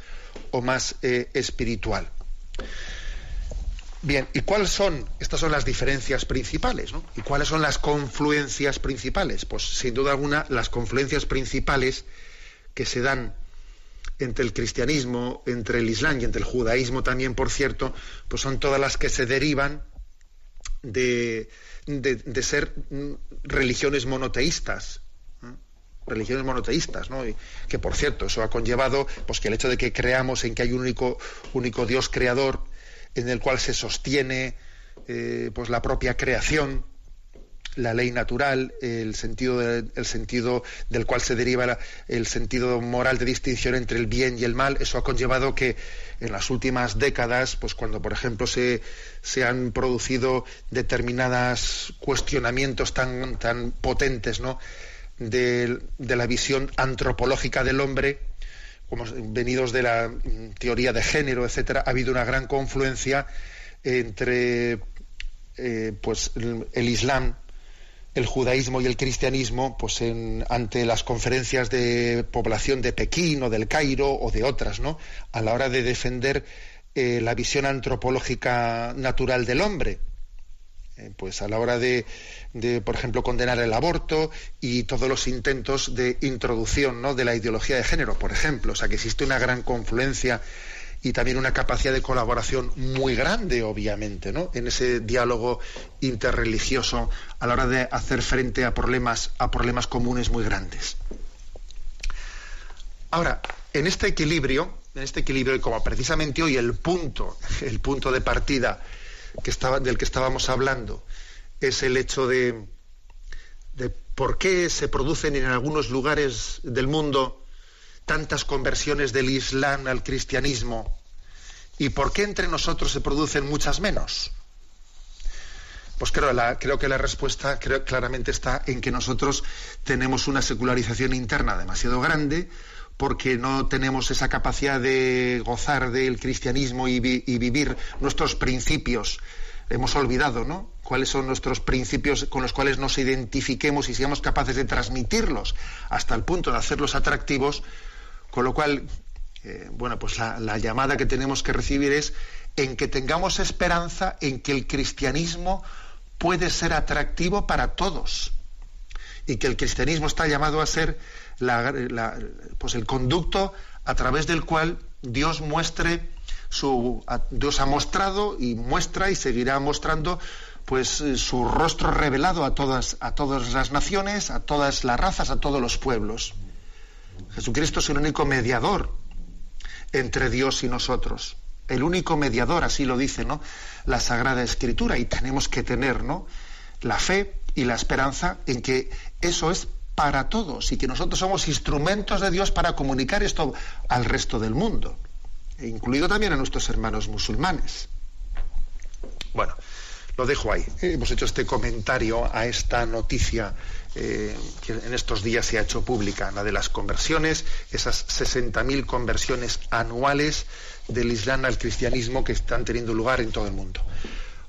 o más eh, espiritual. Bien, ¿y cuáles son? Estas son las diferencias principales, ¿no? ¿Y cuáles son las confluencias principales? Pues sin duda alguna, las confluencias principales que se dan entre el cristianismo, entre el islam y entre el judaísmo también, por cierto, pues son todas las que se derivan de, ser mm, religiones monoteístas, religiones monoteístas, ¿no? Y que por cierto, eso ha conllevado pues que el hecho de que creamos en que hay un único, único Dios creador en el cual se sostiene eh, pues la propia creación, la ley natural, el sentido, el sentido del cual se deriva el sentido moral de distinción entre el bien y el mal, eso ha conllevado que en las últimas décadas, pues cuando por ejemplo se, se han producido determinados cuestionamientos tan, tan potentes ¿no? de, de la visión antropológica del hombre, como venidos de la mm, teoría de género, etcétera, ha habido una gran confluencia entre eh, pues el, Islam, el judaísmo y el cristianismo, pues ante las conferencias de población de Pekín o del Cairo o de otras, ¿no? A la hora de defender eh, la visión antropológica natural del hombre. Eh, pues a la hora de, por ejemplo, condenar el aborto y todos los intentos de introducción ¿no? de la ideología de género, por ejemplo. O sea, que existe una gran confluencia y también una capacidad de colaboración muy grande, obviamente, ¿no? en ese diálogo interreligioso a la hora de hacer frente a problemas, a problemas comunes muy grandes. Ahora, en este equilibrio, en este equilibrio, y como precisamente hoy el punto, el punto de partida del que estábamos hablando es el hecho de, de por qué se producen en algunos lugares del mundo tantas conversiones del Islam al cristianismo y por qué entre nosotros se producen muchas menos. Pues creo, que la respuesta claramente está en que nosotros tenemos una secularización interna demasiado grande, porque no tenemos esa capacidad de gozar del cristianismo y, vivir nuestros principios. Hemos olvidado, ¿no? Cuáles son nuestros principios con los cuales nos identifiquemos y seamos capaces de transmitirlos hasta el punto de hacerlos atractivos, con lo cual, eh, bueno, pues la llamada que tenemos que recibir es en que tengamos esperanza en que el cristianismo puede ser atractivo para todos y que el cristianismo está llamado a ser pues el conducto a través del cual Dios muestre su Dios ha mostrado y muestra y seguirá mostrando pues eh, su rostro revelado a todas a todas las naciones, a todas las razas, a todos los pueblos. Jesucristo es el único mediador entre Dios y nosotros. El único mediador, así lo dice, ¿no? La Sagrada Escritura y tenemos que tener, ¿no? La fe y la esperanza en que eso es para todos y que nosotros somos instrumentos de Dios para comunicar esto al resto del mundo, e incluido también a nuestros hermanos musulmanes. Bueno, lo dejo ahí. Hemos hecho este comentario a esta noticia eh, que en estos días se ha hecho pública, la de las conversiones, esas 60.000 conversiones anuales del Islam al cristianismo que están teniendo lugar en todo el mundo.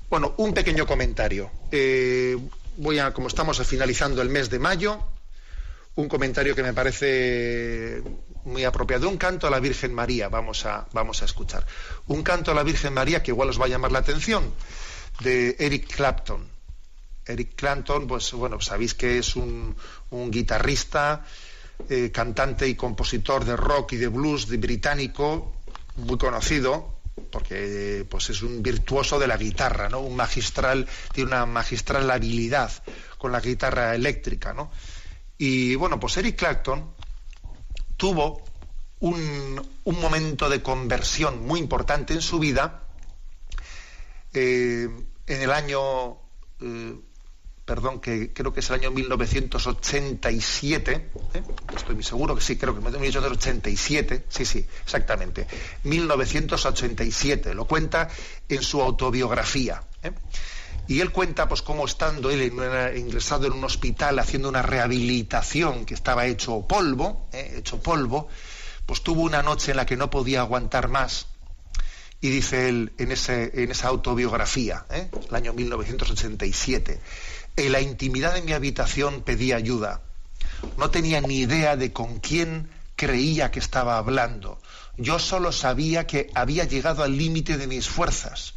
Bueno, un pequeño comentario. Eh, voy a, como estamos finalizando el mes de mayo, un comentario que me parece muy apropiado. Un canto a la Virgen María, vamos a, vamos a escuchar. Un canto a la Virgen María que igual os va a llamar la atención, de Eric Clapton. Eric Clapton, pues bueno, sabéis que es un, guitarrista, eh, cantante y compositor de rock y de blues británico, muy conocido, porque pues es un virtuoso de la guitarra, ¿no? Un magistral, tiene una magistral habilidad con la guitarra eléctrica, ¿no? Y bueno, pues Eric Clapton tuvo un, momento de conversión muy importante en su vida eh, en el año, eh, perdón, que creo que es el año 1987, ¿eh? estoy muy seguro que sí, creo que 1987, sí, sí, exactamente, 1987, lo cuenta en su autobiografía. Y él cuenta, pues, cómo estando él ingresado en un hospital haciendo una rehabilitación que estaba hecho polvo, ¿eh? hecho polvo, pues tuvo una noche en la que no podía aguantar más. Y dice él en, ese, en esa autobiografía, ¿eh? el año 1987, en la intimidad de mi habitación pedí ayuda. No tenía ni idea de con quién creía que estaba hablando. Yo solo sabía que había llegado al límite de mis fuerzas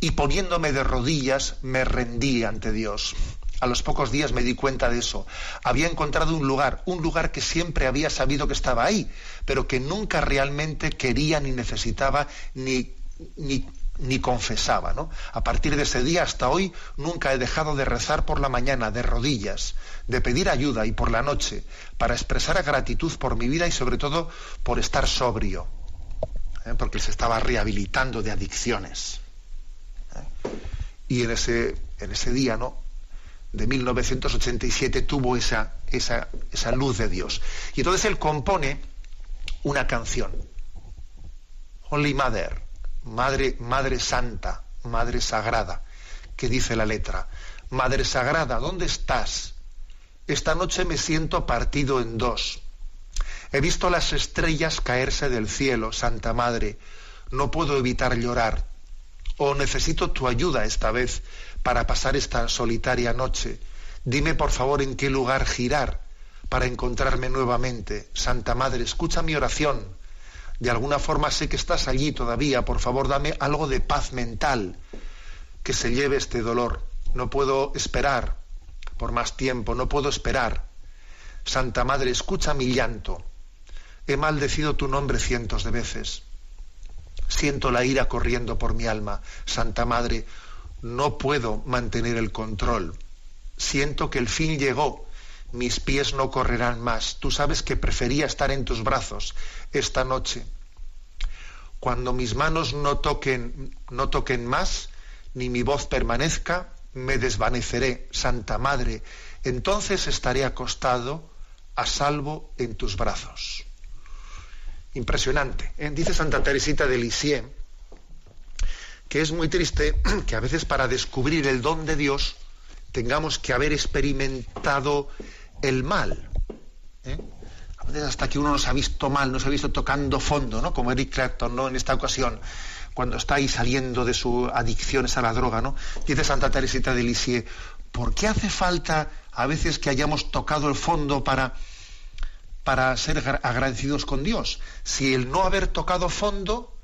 y poniéndome de rodillas me rendí ante Dios. A los pocos días me di cuenta de eso. Había encontrado un lugar, un lugar que siempre había sabido que estaba ahí, pero que nunca realmente quería ni necesitaba ni, ni, ni confesaba. ¿no? A partir de ese día hasta hoy nunca he dejado de rezar por la mañana, de rodillas, de pedir ayuda y por la noche, para expresar gratitud por mi vida y sobre todo por estar sobrio, ¿eh? porque se estaba rehabilitando de adicciones. Y en ese, en ese día, ¿no? De 1987 tuvo esa, esa, esa luz de Dios. Y entonces él compone una canción. Holy Mother, Madre, Madre Santa, Madre Sagrada, que dice la letra. Madre Sagrada, ¿dónde estás? Esta noche me siento partido en dos. He visto las estrellas caerse del cielo, Santa Madre. No puedo evitar llorar o necesito tu ayuda esta vez para pasar esta solitaria noche. Dime por favor en qué lugar girar para encontrarme nuevamente. Santa Madre, escucha mi oración. De alguna forma sé que estás allí todavía. Por favor, dame algo de paz mental que se lleve este dolor. No puedo esperar por más tiempo, no puedo esperar. Santa Madre, escucha mi llanto. He maldecido tu nombre cientos de veces. Siento la ira corriendo por mi alma. Santa Madre, no puedo mantener el control. Siento que el fin llegó. Mis pies no correrán más. Tú sabes que prefería estar en tus brazos esta noche. Cuando mis manos no toquen, no toquen más, ni mi voz permanezca, me desvaneceré, Santa Madre. Entonces estaré acostado a salvo en tus brazos impresionante. ¿eh? Dice Santa Teresita de Lisieux que es muy triste que a veces para descubrir el don de Dios tengamos que haber experimentado el mal. ¿eh? A veces hasta que uno nos ha visto mal, nos ha visto tocando fondo, ¿no? Como Eric Clapton, ¿no? En esta ocasión, cuando está ahí saliendo de su adicción a la droga, ¿no? Dice Santa Teresita de Lisieux, ¿por qué hace falta a veces que hayamos tocado el fondo para para ser agradecidos con Dios. Si el no haber tocado fondo,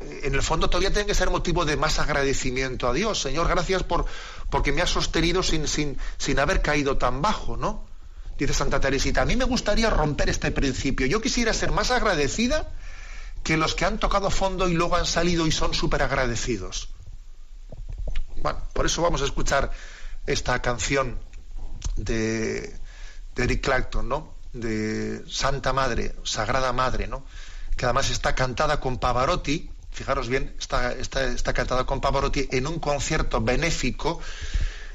en el fondo todavía tiene que ser motivo de más agradecimiento a Dios. Señor, gracias por porque me has sostenido sin, sin, sin haber caído tan bajo, ¿no? Dice Santa Teresita, a mí me gustaría romper este principio. Yo quisiera ser más agradecida que los que han tocado fondo y luego han salido y son súper agradecidos. Bueno, por eso vamos a escuchar esta canción de, de Eric Clapton, ¿no? de Santa Madre, Sagrada Madre, ¿no? que además está cantada con Pavarotti, fijaros bien, está, está, cantada con Pavarotti en un concierto benéfico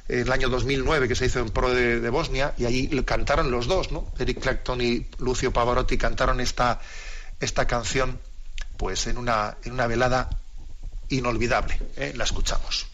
en el año 2009 que se hizo en pro de, Bosnia y allí cantaron los dos, ¿no? Eric Clapton y Lucio Pavarotti cantaron esta, esta canción pues en una, en una velada inolvidable. ¿eh? La escuchamos.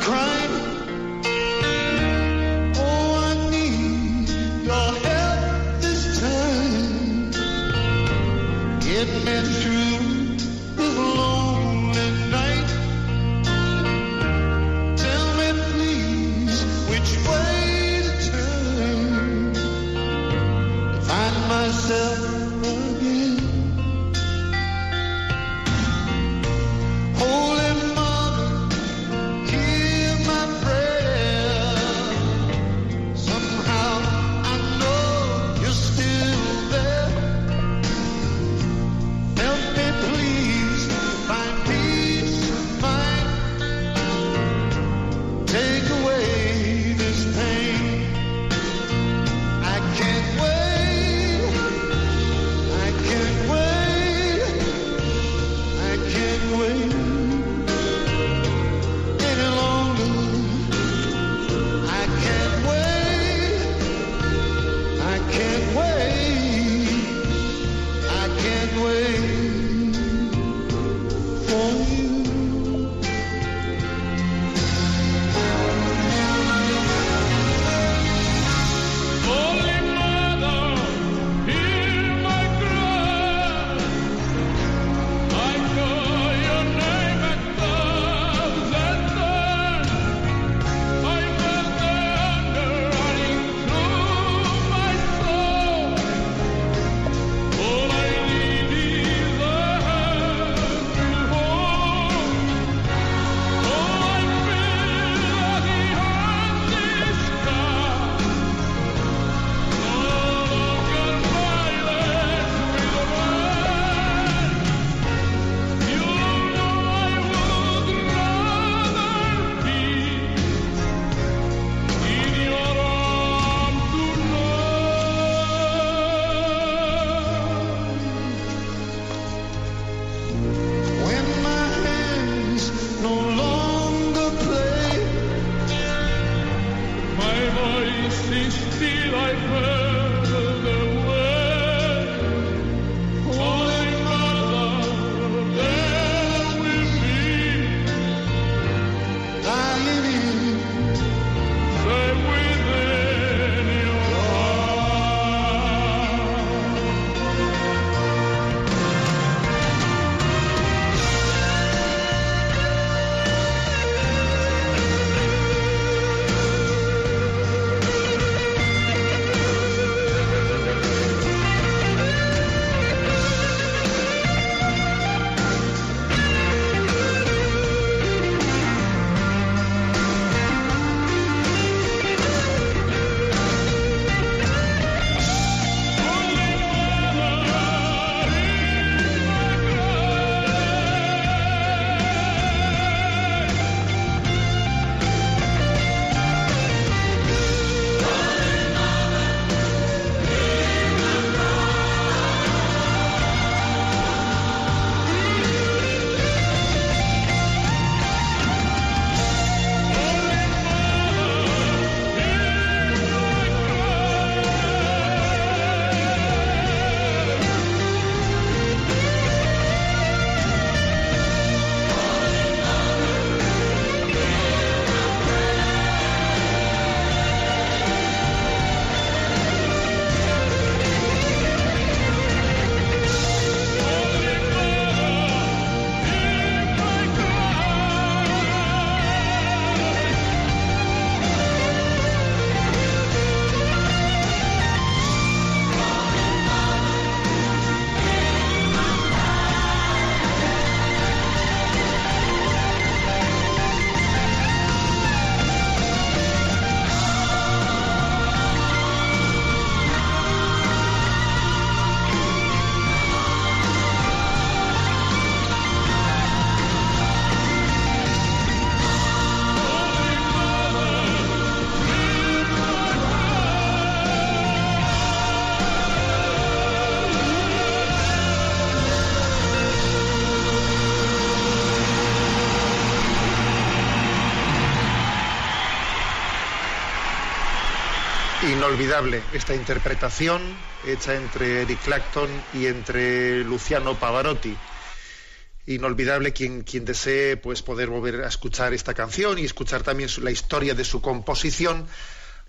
crying. Inolvidable esta interpretación hecha entre Eric Clapton y entre Luciano Pavarotti. Inolvidable quien, quien desee pues, poder volver a escuchar esta canción y escuchar también la historia de su composición,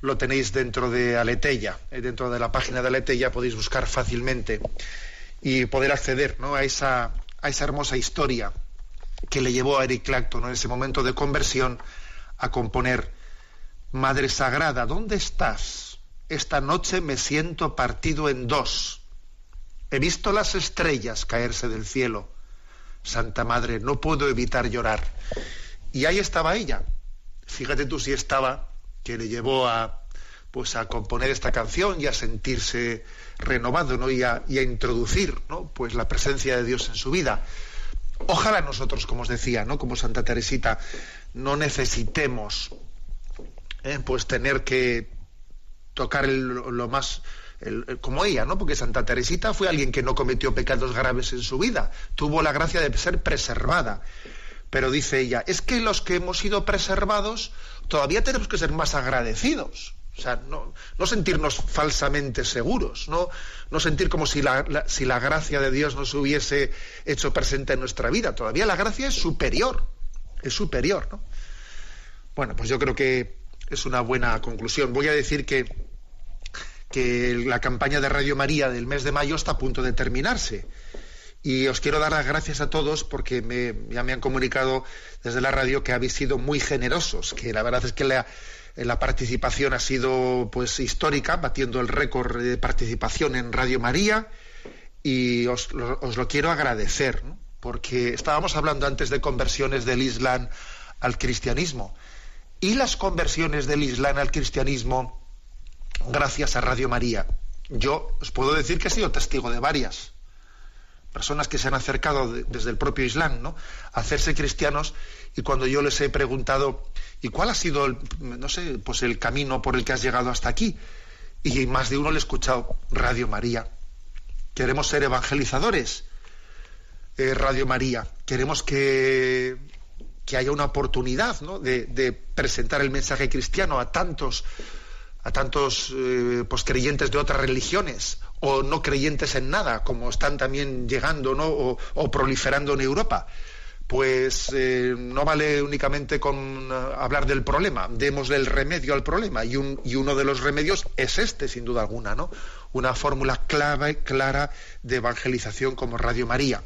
lo tenéis dentro de Aleteya, eh, dentro de la página de Aleteya podéis buscar fácilmente y poder acceder ¿no? a, esa, a esa hermosa historia que le llevó a Eric Clapton en ese momento de conversión a componer Madre Sagrada, ¿dónde estás? Esta noche me siento partido en dos. He visto las estrellas caerse del cielo. Santa Madre, no puedo evitar llorar. Y ahí estaba ella. Fíjate tú si estaba, que le llevó a, pues a componer esta canción y a sentirse renovado, ¿no? Y a, introducir, ¿no? Pues la presencia de Dios en su vida. Ojalá nosotros, como os decía, ¿no? Como Santa Teresita, no necesitemos ¿eh? pues tener que tocar lo más como ella, ¿no? Porque Santa Teresita fue alguien que no cometió pecados graves en su vida, tuvo la gracia de ser preservada. Pero dice ella, es que los que hemos sido preservados todavía tenemos que ser más agradecidos. O sea, no, sentirnos falsamente seguros, no, sentir como si la, si la gracia de Dios nos hubiese hecho presente en nuestra vida. Todavía la gracia es superior, es superior, ¿no? Bueno, pues yo creo que es una buena conclusión. Voy a decir que, que la campaña de Radio María del mes de mayo está a punto de terminarse. Y os quiero dar las gracias a todos porque me, ya me han comunicado desde la radio que habéis sido muy generosos, que la verdad es que la, la participación ha sido pues histórica, batiendo el récord de participación en Radio María. Y os, os lo quiero agradecer, porque estábamos hablando antes de conversiones del Islam al cristianismo. Y las conversiones del Islam al cristianismo gracias a Radio María. Yo os puedo decir que he sido testigo de varias personas que se han acercado desde el propio Islam, ¿no? A hacerse cristianos y cuando yo les he preguntado ¿y cuál ha sido el, no sé, pues el camino por el que has llegado hasta aquí? Y más de uno le he escuchado Radio María. Queremos ser evangelizadores. Eh, Radio María. Queremos que que haya una oportunidad de, presentar el mensaje cristiano a tantos a tantos eh, pues, creyentes de otras religiones o no creyentes en nada, como están también llegando ¿no? o, proliferando en Europa. Pues eh, no vale únicamente con eh, hablar del problema, demos el remedio al problema. Y, un, y, uno de los remedios es este, sin duda alguna, ¿no? Una fórmula clave, clara de evangelización como Radio María.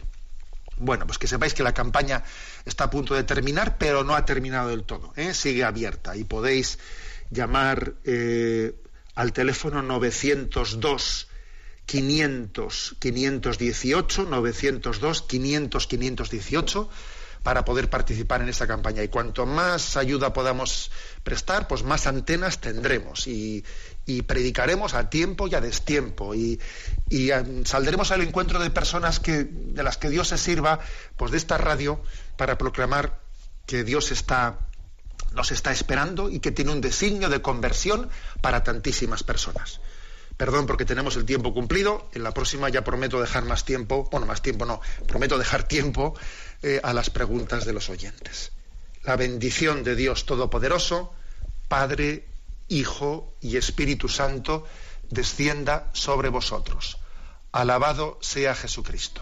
Bueno, pues que sepáis que la campaña está a punto de terminar, pero no ha terminado del todo. Sigue abierta y podéis llamar eh, al teléfono 902 500 518 902 500 518 para poder participar en esta campaña. Y cuanto más ayuda podamos prestar, pues más antenas tendremos y, predicaremos a tiempo y a destiempo y, eh, saldremos al encuentro de personas que, de las que Dios se sirva, pues de esta radio para proclamar que Dios está nos está esperando y que tiene un designio de conversión para tantísimas personas. Perdón porque tenemos el tiempo cumplido. En la próxima ya prometo dejar más tiempo, bueno, más tiempo no, prometo dejar tiempo eh, a las preguntas de los oyentes. La bendición de Dios Todopoderoso, Padre, Hijo y Espíritu Santo, descienda sobre vosotros. Alabado sea Jesucristo.